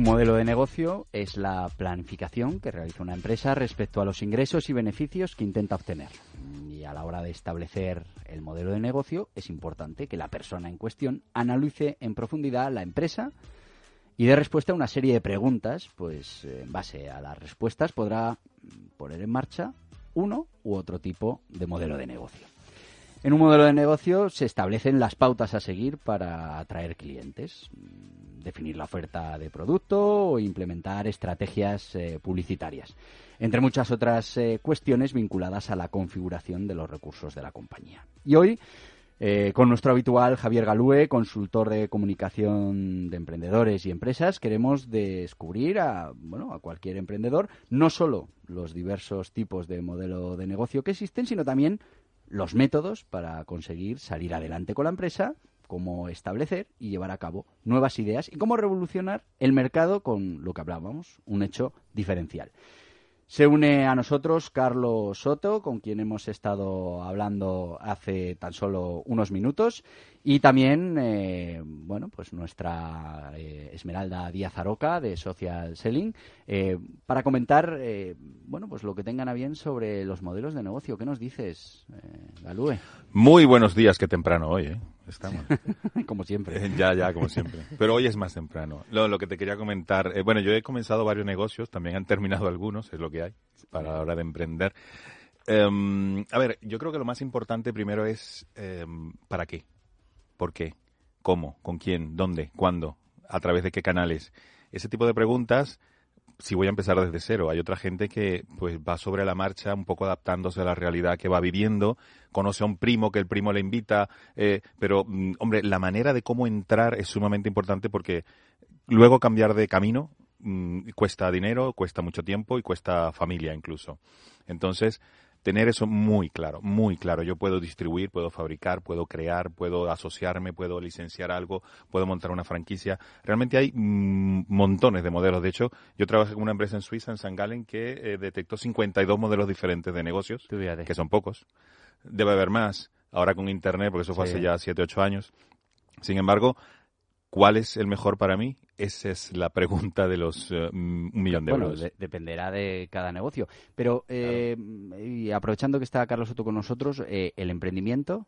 Un modelo de negocio es la planificación que realiza una empresa respecto a los ingresos y beneficios que intenta obtener. Y a la hora de establecer el modelo de negocio es importante que la persona en cuestión analice en profundidad la empresa y dé respuesta a una serie de preguntas, pues en base a las respuestas podrá poner en marcha uno u otro tipo de modelo de negocio. En un modelo de negocio se establecen las pautas a seguir para atraer clientes definir la oferta de producto o implementar estrategias eh, publicitarias, entre muchas otras eh, cuestiones vinculadas a la configuración de los recursos de la compañía. Y hoy, eh, con nuestro habitual Javier Galúe, consultor de comunicación de emprendedores y empresas, queremos descubrir a, bueno, a cualquier emprendedor no solo los diversos tipos de modelo de negocio que existen, sino también los métodos para conseguir salir adelante con la empresa cómo establecer y llevar a cabo nuevas ideas y cómo revolucionar el mercado con lo que hablábamos, un hecho diferencial. Se une a nosotros Carlos Soto, con quien hemos estado hablando hace tan solo unos minutos, y también, eh, bueno, pues nuestra eh, Esmeralda Díaz Aroca de Social Selling, eh, para comentar, bueno, pues lo que tengan a bien sobre los modelos de negocio. ¿Qué nos dices, Galúe? Muy buenos días, qué temprano hoy, ¿eh? Estamos. como siempre. ya, ya, como siempre. Pero hoy es más temprano. Lo, lo que te quería comentar, bueno, yo he comenzado varios negocios, también han terminado algunos, es lo que hay, para la hora de emprender. Em, a ver, yo creo que lo más importante primero es em, ¿para qué? ¿Por qué? ¿Cómo? ¿Con quién? ¿Dónde? ¿Cuándo? ¿A través de qué canales? Ese tipo de preguntas, si voy a empezar desde cero. Hay otra gente que pues va sobre la marcha, un poco adaptándose a la realidad que va viviendo, conoce a un primo que el primo le invita, eh, pero mm, hombre, la manera de cómo entrar es sumamente importante porque luego cambiar de camino mm, cuesta dinero, cuesta mucho tiempo y cuesta familia incluso. Entonces, tener eso muy claro, muy claro. Yo puedo distribuir, puedo fabricar, puedo crear, puedo asociarme, puedo licenciar algo, puedo montar una franquicia. Realmente hay mm, montones de modelos. De hecho, yo trabajé con una empresa en Suiza, en San Galen, que eh, detectó 52 modelos diferentes de negocios, que son pocos. Debe haber más. Ahora con Internet, porque eso fue hace ya 7, 8 años. Sin embargo, ¿cuál es el mejor para mí? Esa es la pregunta de los eh, un millón de euros. Bueno, dependerá de cada negocio. Pero eh, y aprovechando que está Carlos Soto con nosotros, eh, el emprendimiento,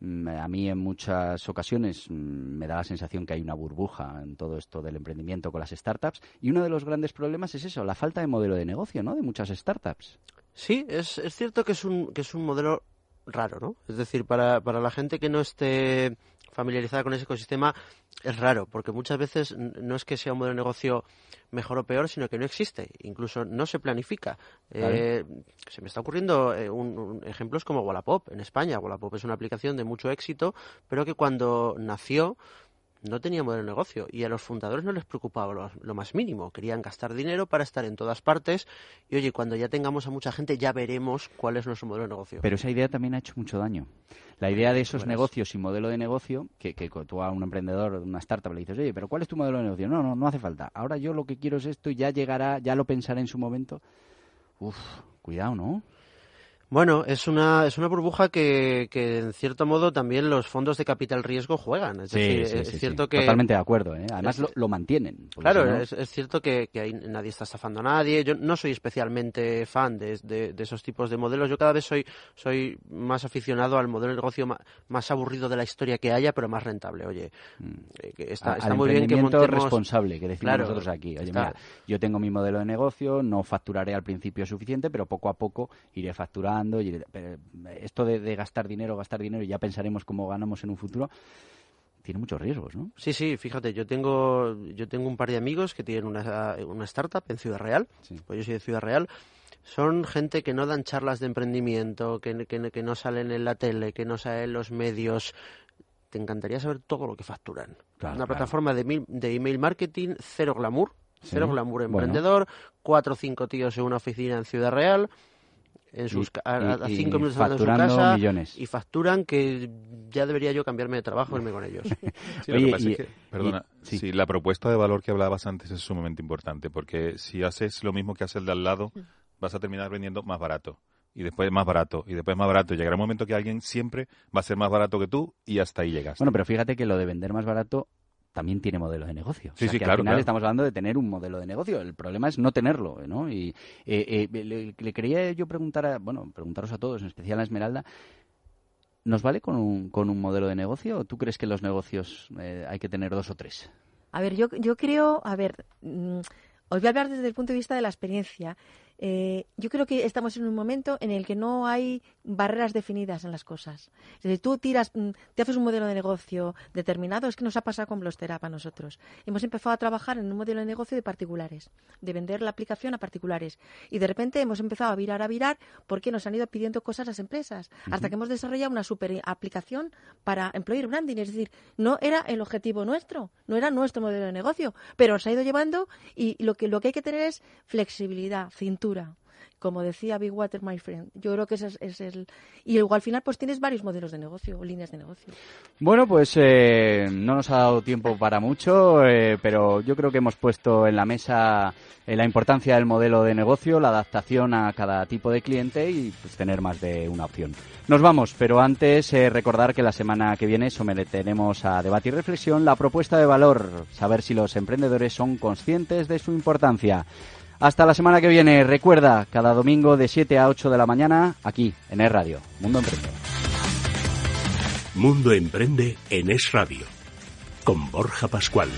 mm, a mí en muchas ocasiones mm, me da la sensación que hay una burbuja en todo esto del emprendimiento con las startups. Y uno de los grandes problemas es eso, la falta de modelo de negocio, ¿no? De muchas startups. Sí, es, es cierto que es un, que es un modelo raro, ¿no? Es decir, para, para la gente que no esté familiarizada con ese ecosistema es raro, porque muchas veces no es que sea un modelo de negocio mejor o peor, sino que no existe, incluso no se planifica. Eh, se me está ocurriendo eh, un, ejemplos como Wallapop en España. Wallapop es una aplicación de mucho éxito, pero que cuando nació no tenía modelo de negocio y a los fundadores no les preocupaba lo, más mínimo. Querían gastar dinero para estar en todas partes y oye, cuando ya tengamos a mucha gente ya veremos cuál es nuestro modelo de negocio. Pero esa idea también ha hecho mucho daño. La idea de esos negocios y modelo de negocio, que, que tú a un emprendedor, una startup le dices, oye, pero ¿cuál es tu modelo de negocio? No, no, no hace falta. Ahora yo lo que quiero es esto y ya llegará, ya lo pensaré en su momento. Uf, cuidado, ¿no? Bueno, es una, es una burbuja que, que, en cierto modo también los fondos de capital riesgo juegan. Es decir, es cierto que. Totalmente de acuerdo, ¿eh? Además lo, lo, mantienen. Claro, es, es, cierto que, que nadie está estafando a nadie. Yo no soy especialmente fan de, de, de, esos tipos de modelos. Yo cada vez soy, soy más aficionado al modelo de negocio más, aburrido de la historia que haya, pero más rentable. Oye, mm. eh, está, está muy bien que montemos. responsable, que decimos nosotros aquí. Oye, mira, yo tengo mi modelo de negocio, no facturaré al principio suficiente, pero poco a poco iré facturando y esto de, gastar dinero, gastar dinero y ya pensaremos cómo ganamos en un futuro tiene muchos riesgos, ¿no? Sí, sí, fíjate, yo tengo yo tengo un par de amigos que tienen una, una startup en Ciudad Real, pues yo soy de Ciudad Real, son gente que no dan charlas de emprendimiento, que, que, no salen en la tele, que no salen en los medios. Te encantaría saber todo lo que facturan. una plataforma de, de email marketing, cero glamour, cero glamour emprendedor, cuatro o cinco tíos en una oficina en Ciudad Real, en sus, a, cinco minutos de su casa y facturan que ya debería yo cambiarme de trabajo y irme con ellos. perdona, sí. la propuesta de valor que hablabas antes es sumamente importante porque si haces lo mismo que hace el de al lado, vas a terminar vendiendo más barato y después más barato y después más barato. Llegará un momento que alguien siempre va a ser más barato que tú y hasta ahí llegas. Bueno, pero fíjate que lo de vender más barato también tiene modelo de negocio. Sí, o sea, sí, que claro, al final claro. estamos hablando de tener un modelo de negocio. El problema es no tenerlo, ¿no? Y eh, eh, le, le quería yo preguntar, a, bueno, preguntaros a todos, en especial a Esmeralda, ¿nos vale con un, con un modelo de negocio o tú crees que los negocios eh, hay que tener dos o tres? A ver, yo, yo creo, a ver, mm, os voy a hablar desde el punto de vista de la experiencia. Eh, yo creo que estamos en un momento en el que no hay barreras definidas en las cosas. Es decir, tú tiras, mm, te haces un modelo de negocio determinado, es que nos ha pasado con Blosterap a nosotros. Hemos empezado a trabajar en un modelo de negocio de particulares, de vender la aplicación a particulares. Y de repente hemos empezado a virar, a virar, porque nos han ido pidiendo cosas las empresas, hasta que hemos desarrollado una super aplicación para employer branding. Es decir, no era el objetivo nuestro, no era nuestro modelo de negocio, pero nos ha ido llevando y lo que, lo que hay que tener es flexibilidad, cintura como decía Big Water, my friend. Yo creo que ese es, es el... Y luego al final pues tienes varios modelos de negocio o líneas de negocio. Bueno, pues eh, no nos ha dado tiempo para mucho, eh, pero yo creo que hemos puesto en la mesa eh, la importancia del modelo de negocio, la adaptación a cada tipo de cliente y pues, tener más de una opción. Nos vamos, pero antes eh, recordar que la semana que viene someteremos a debate y reflexión la propuesta de valor, saber si los emprendedores son conscientes de su importancia. Hasta la semana que viene. Recuerda, cada domingo de 7 a 8 de la mañana, aquí, en Es Radio. Mundo Emprende. Mundo Emprende en Es Radio. Con Borja Pascual.